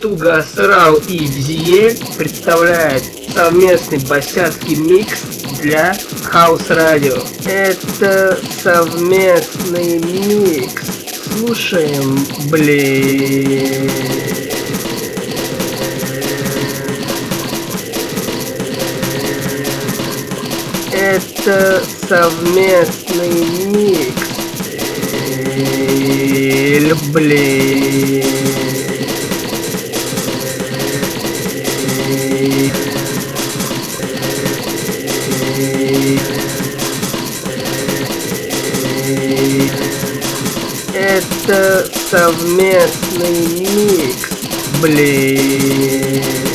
Тугасрал и Бзиель представляет совместный босяцкий микс для Хаус Радио. Это совместный микс. Слушаем, блин. Это совместный микс. Блин. Это совместный микс, блин.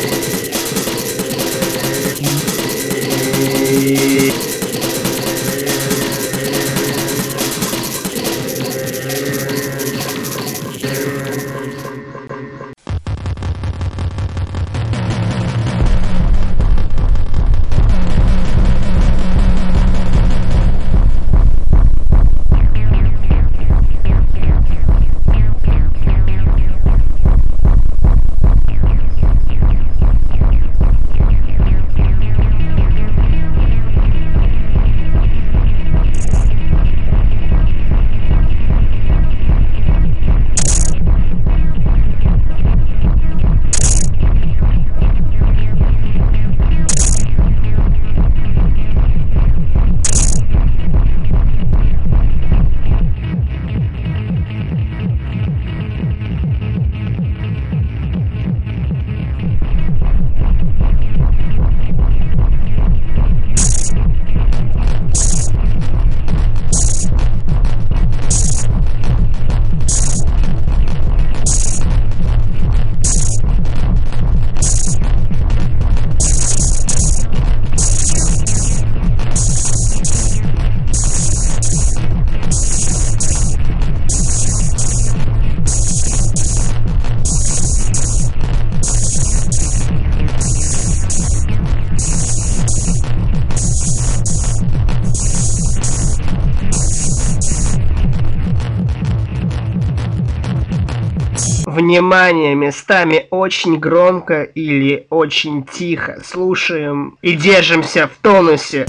Внимание, местами очень громко или очень тихо. Слушаем и держимся в тонусе.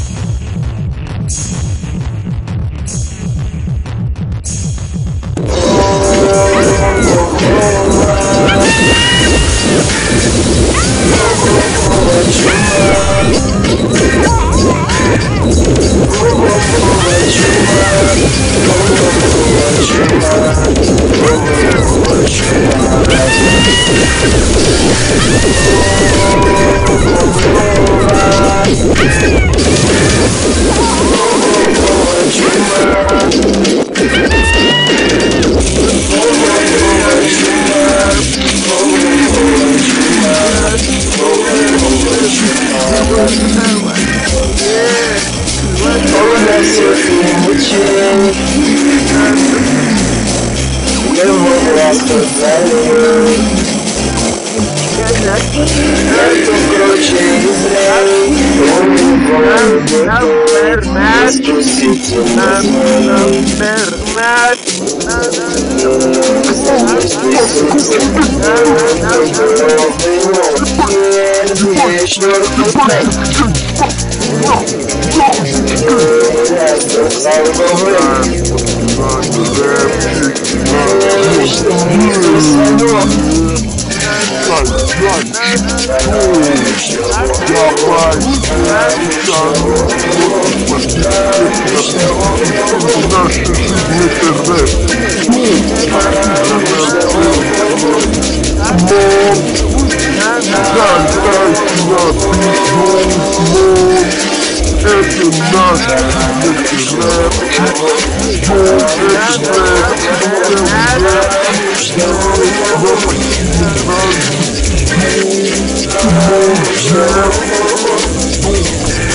is not,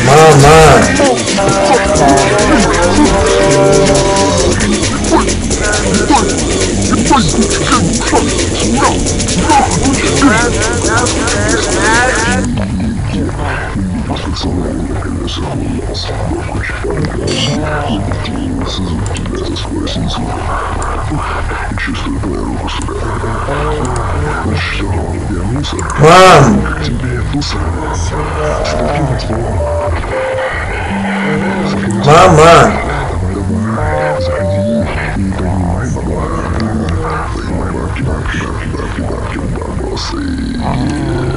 Mama. Чувствую твою руку сюда. Что? Мам! Мама! Истории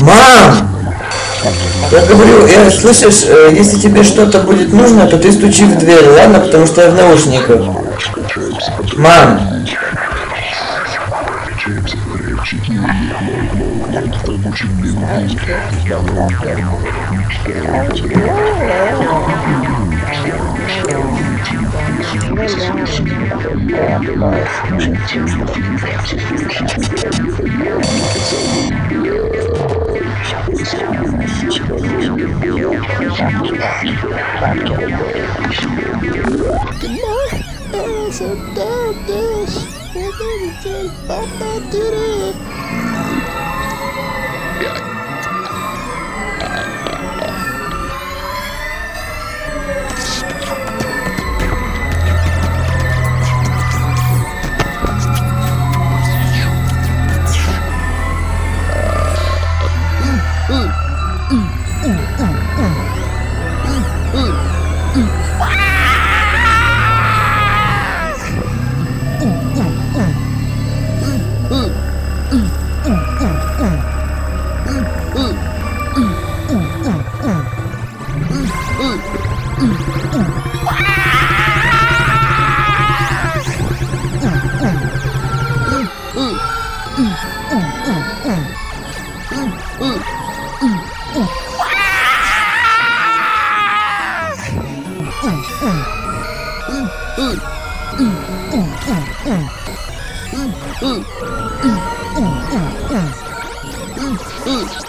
Мам! Я говорю, я, слышишь, э, если тебе что-то будет нужно, то ты стучи в дверь, ладно? Потому что я в наушниках. Мам! Demais! Essa é Deus! Eu não quero bater! うん。うん。うん。うん。うん。うん。うん。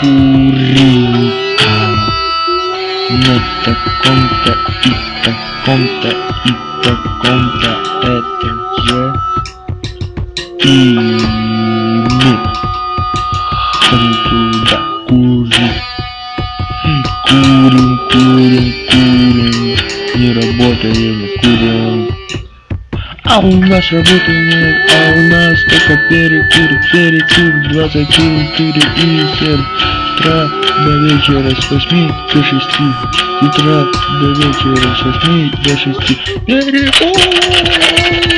Курилка на таком-то и таком-то и таком-то этаже. И мы туда курим. Курим, курим, курим, не работаем, курим. А у нас работы нет, а у нас только перекур, перекур 24 и 7 утра до вечера с 8 до 6 утра до вечера с 8 до 6 перекур.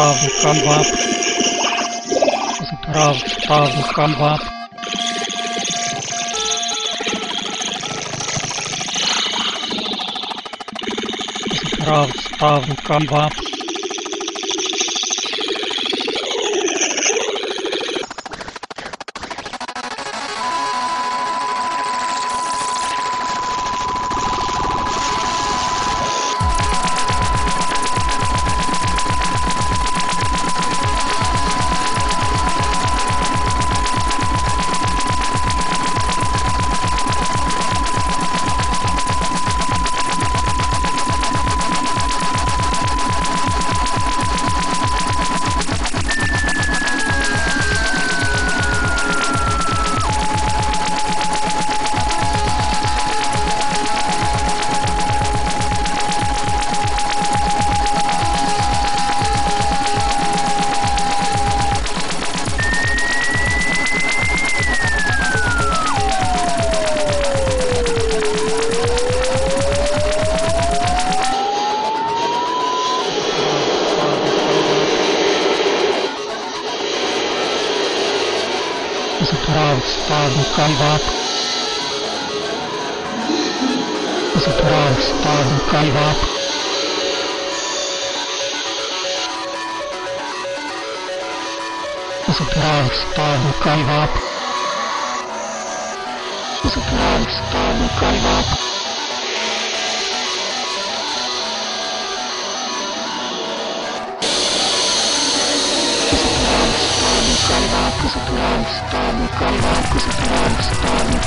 Справ ставлю комбат. Справ ставлю комбат. Справ ставлю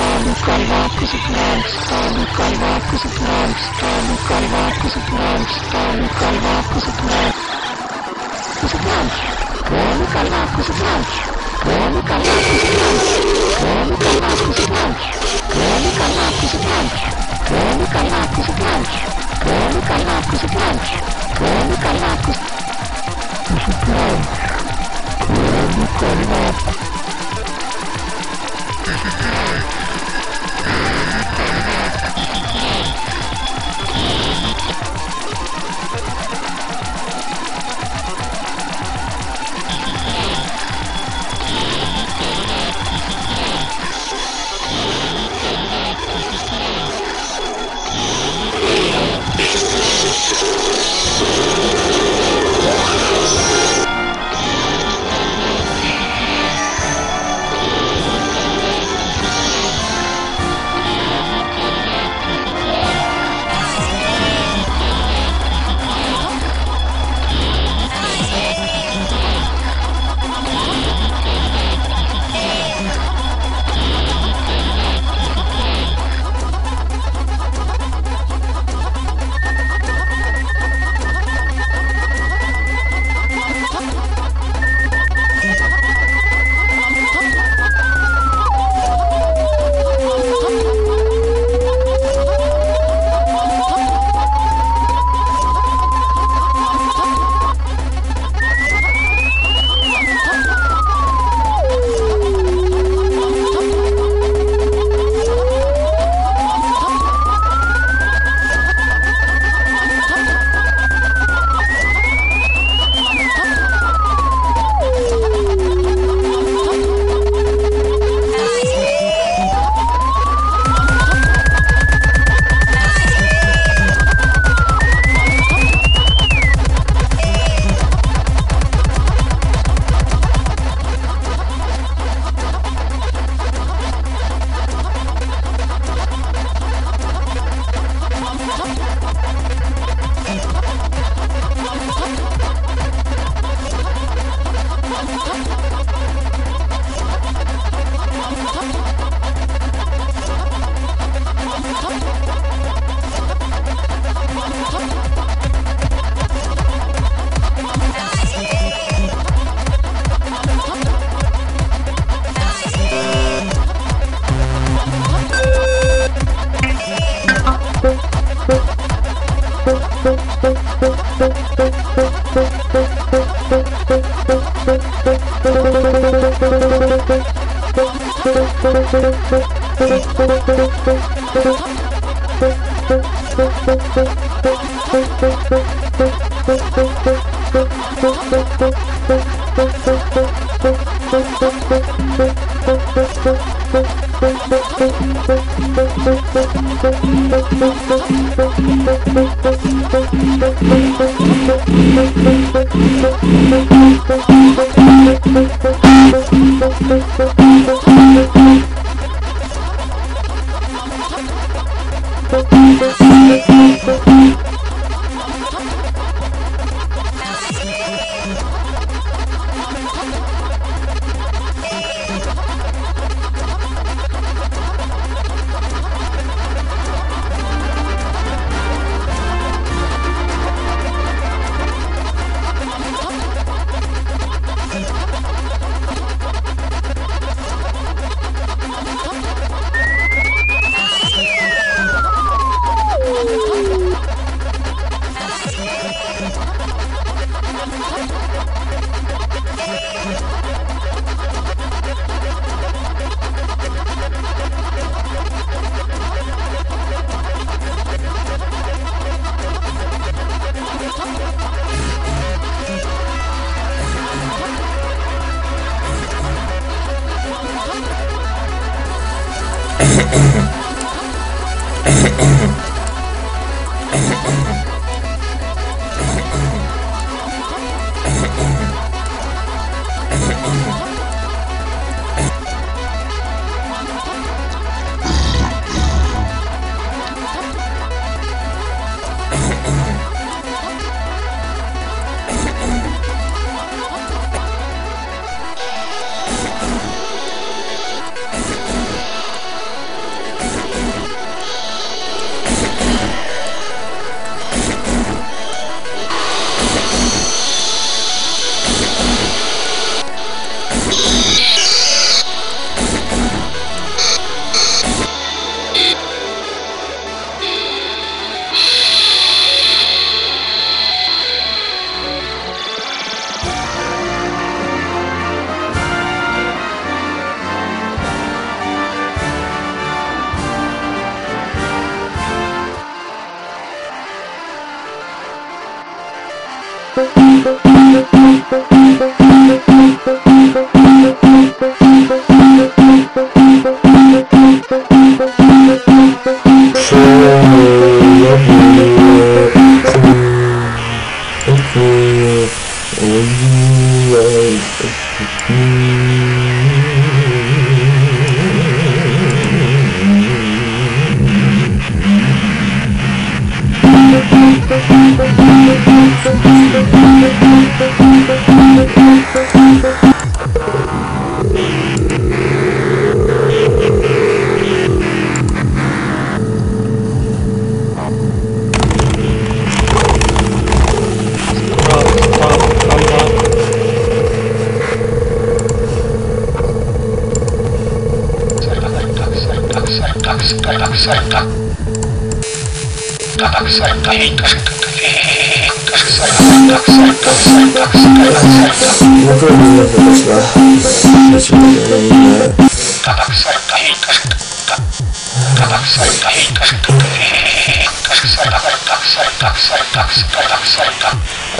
Estados carvacos e plurais, estado carvacos e plurais, estado carvacos e plurais, estado carvacos e plurais. Os plurais, como carvacos e plurais, como carvacos e plurais, como carvacos e plurais, como carvacos e plurais, como carvacos e plurais, como carvacos e plurais, como carvacos e plurais, como carvacos.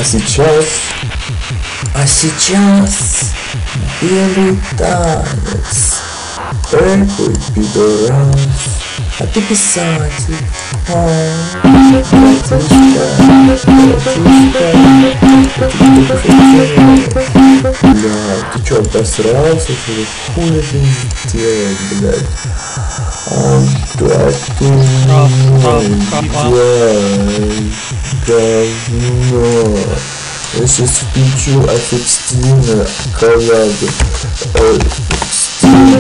А сейчас... А сейчас... Белый танец. Какой пидорас. Братишка. Бля, ты чё, обосрался, что ли? Хули ты делаешь, блядь? А, да ты блядь, говно. Я сейчас включу аффективно коллабу.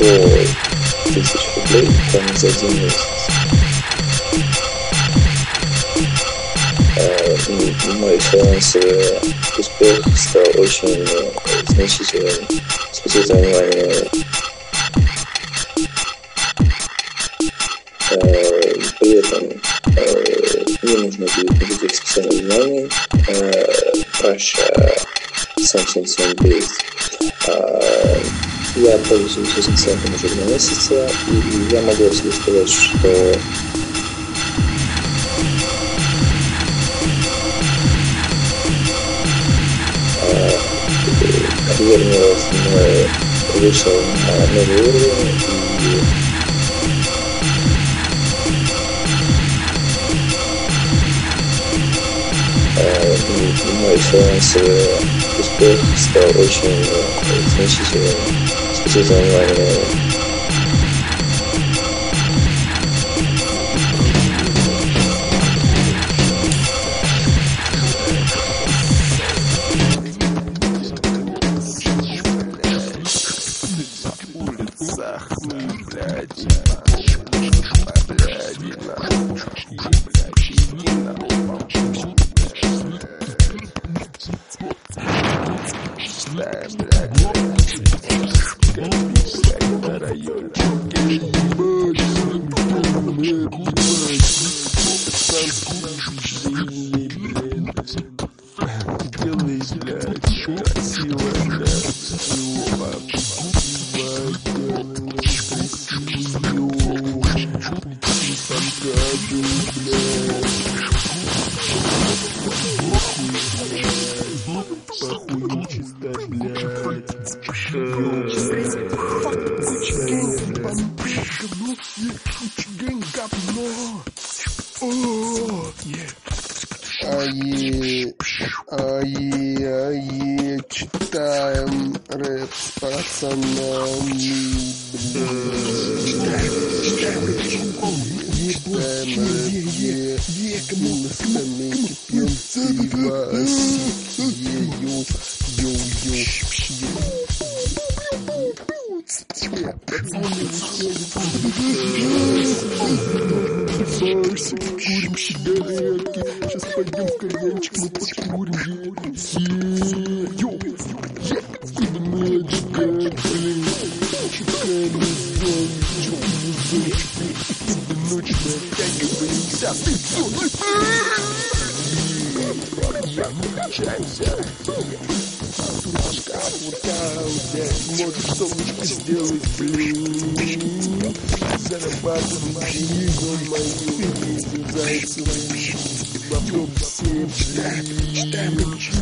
100 тысяч рублей буквально за один месяц. Мой финансовый успех стал очень значительным с учетом внимания при этом не нужно будет никаких специальных знаний. Russia something some based. Я пользуюсь этим уже два месяца, и я могу себе сказать, что карьерный рост мой вышел на новый уровень, и мой финансовый успех стал очень значительным 就前因为个 Сейчас пойдем в кальянчик, может солнышко сделать, блин? Зарабатывать жизнь мою, зайцем, бабом все, блин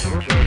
Thank you.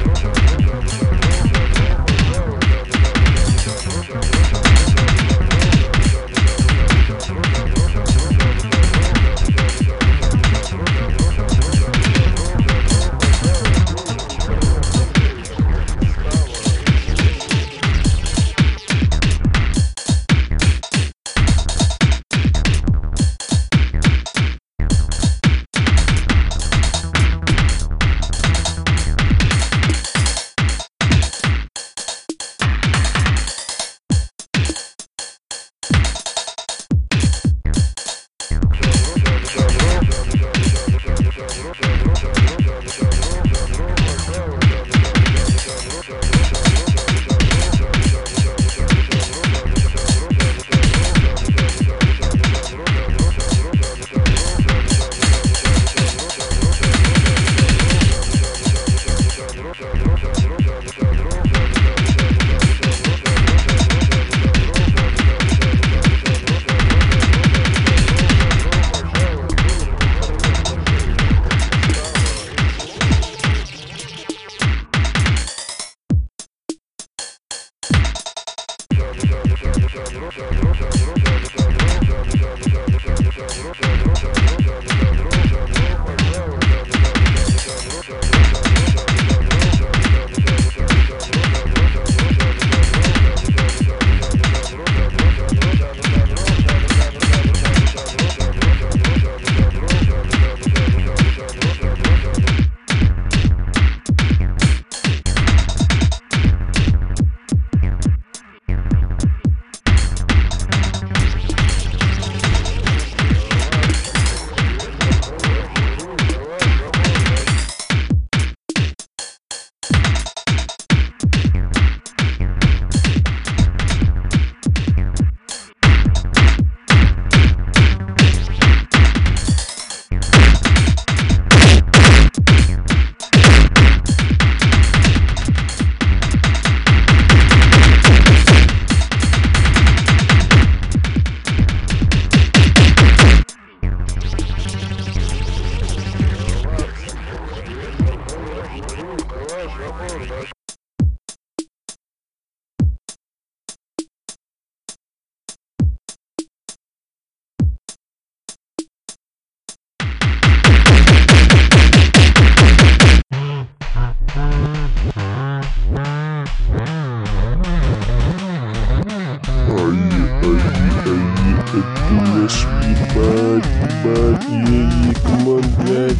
Это наш ебать, ебать, ей, камон, блядь.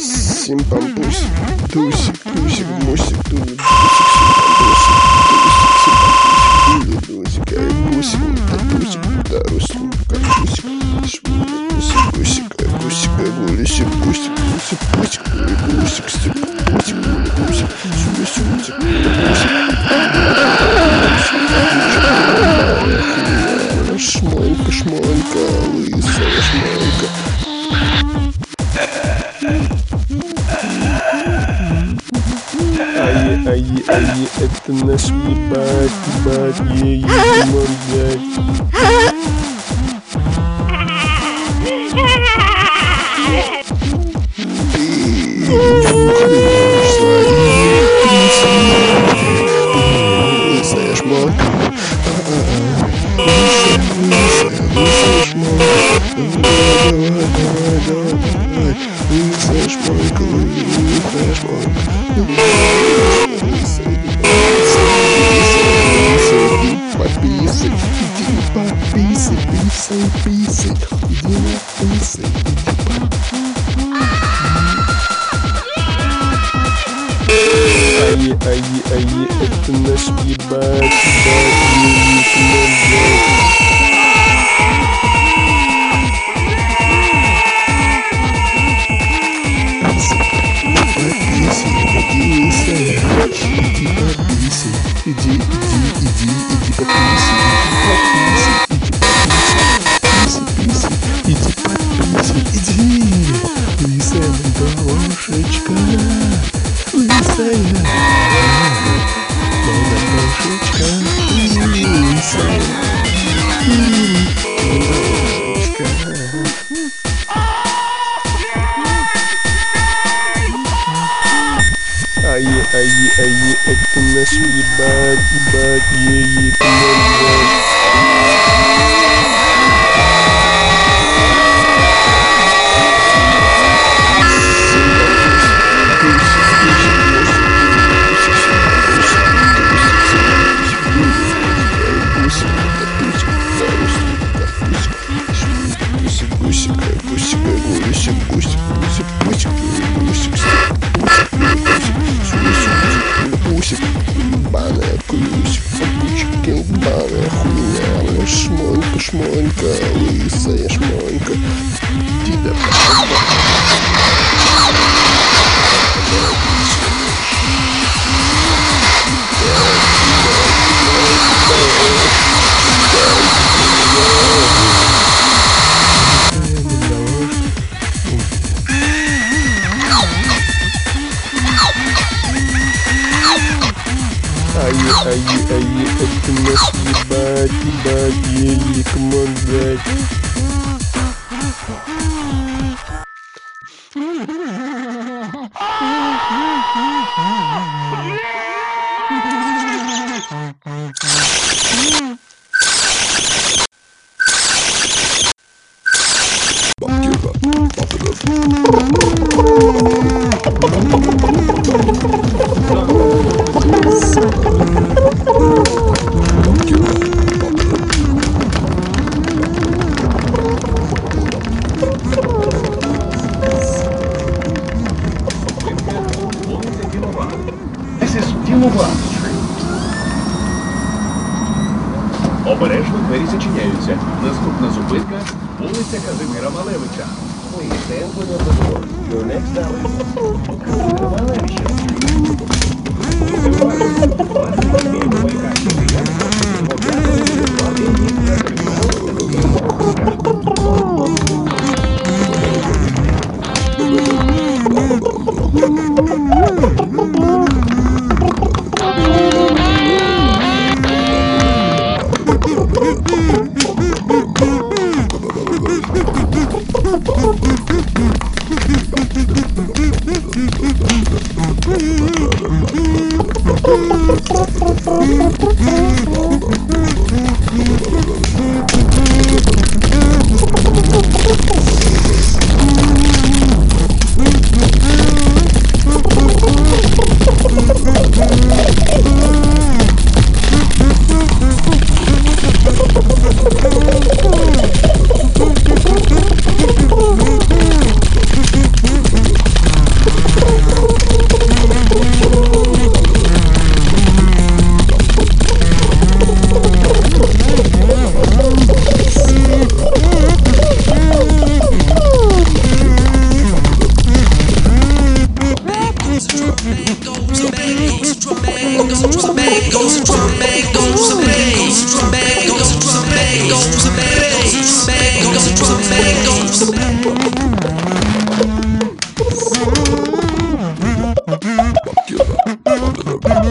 Симпампусик, тусик, тусик, мусик, тусик, симпампусик, тусик, симпампусик, дусик, ай, бусик, тусик, да, русик, кусик, кусик, кусик, гулисик, гусик, гусик, гусик, гусик, стип, гусик, гусик, гусик, гусик, шмонька, лысая шмонька. Ае, ае, ае, это наш ебать, ебать, ей, камон, блядь. Лысая шмонька. flashpoint, we flashpoint, Columbia, we flashpoint. Aí, aí, aí, é que nós que bate, bate, menino, que nós bate. masterpiece. He back, bad, back, yeah, yeah, yeah, yeah.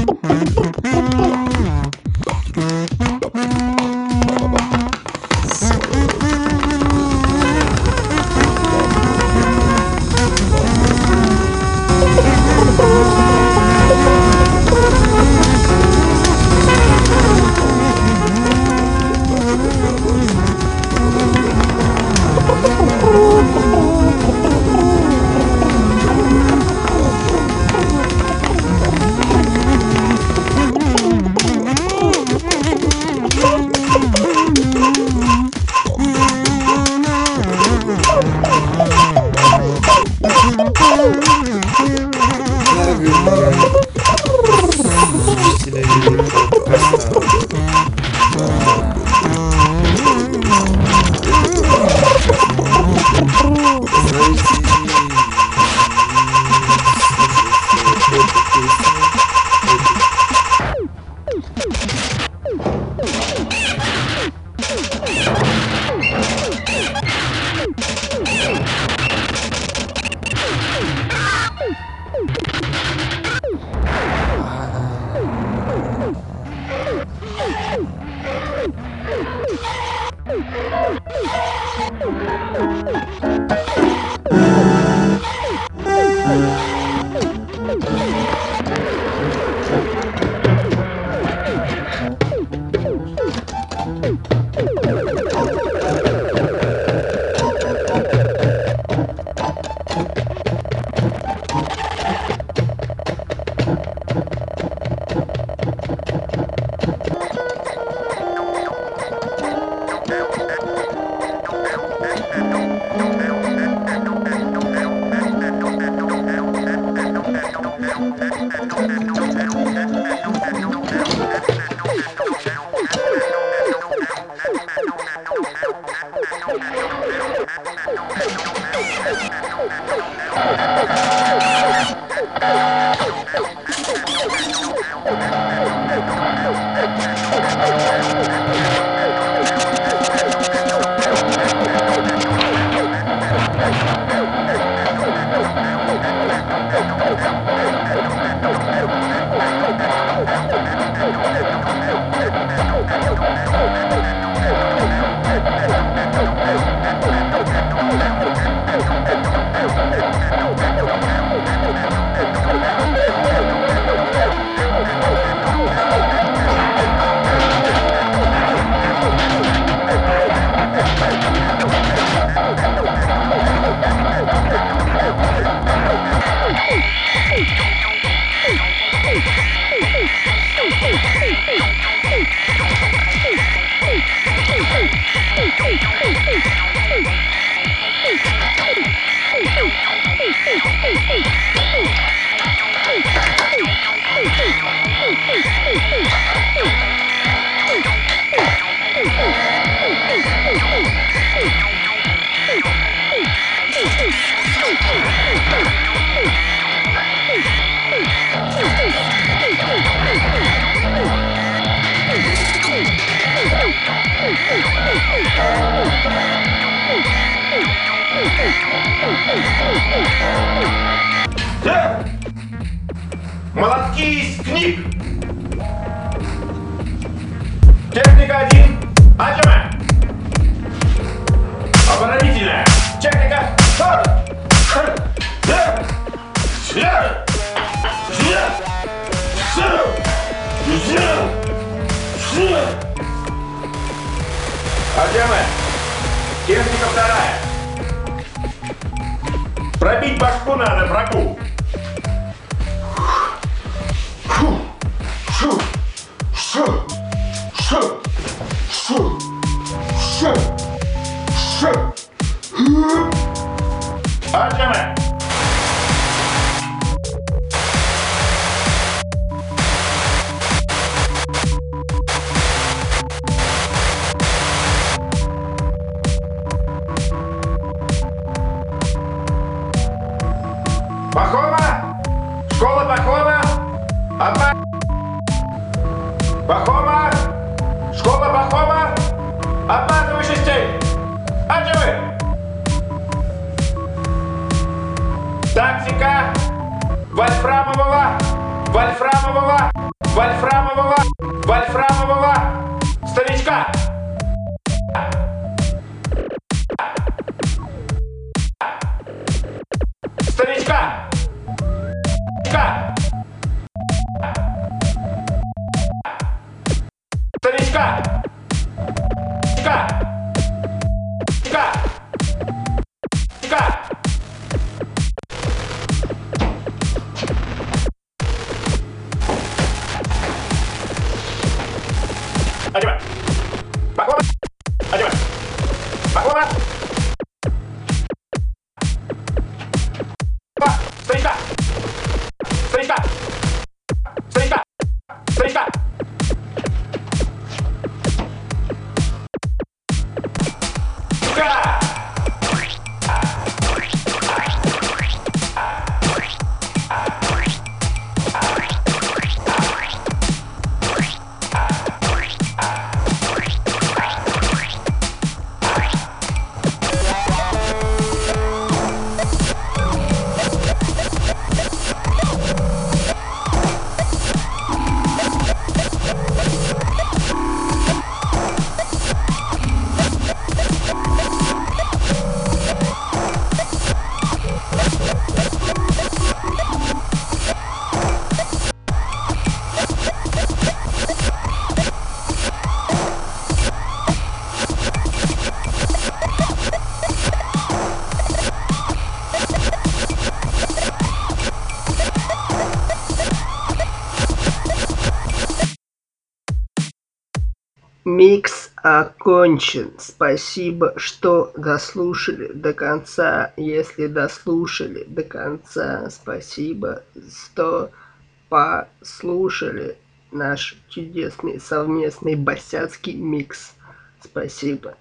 Mm-hmm. 肾，肾，肾，肾，肾。back. окончен. Спасибо, что дослушали до конца. Если дослушали до конца, спасибо, что послушали наш чудесный совместный басяцкий микс. Спасибо.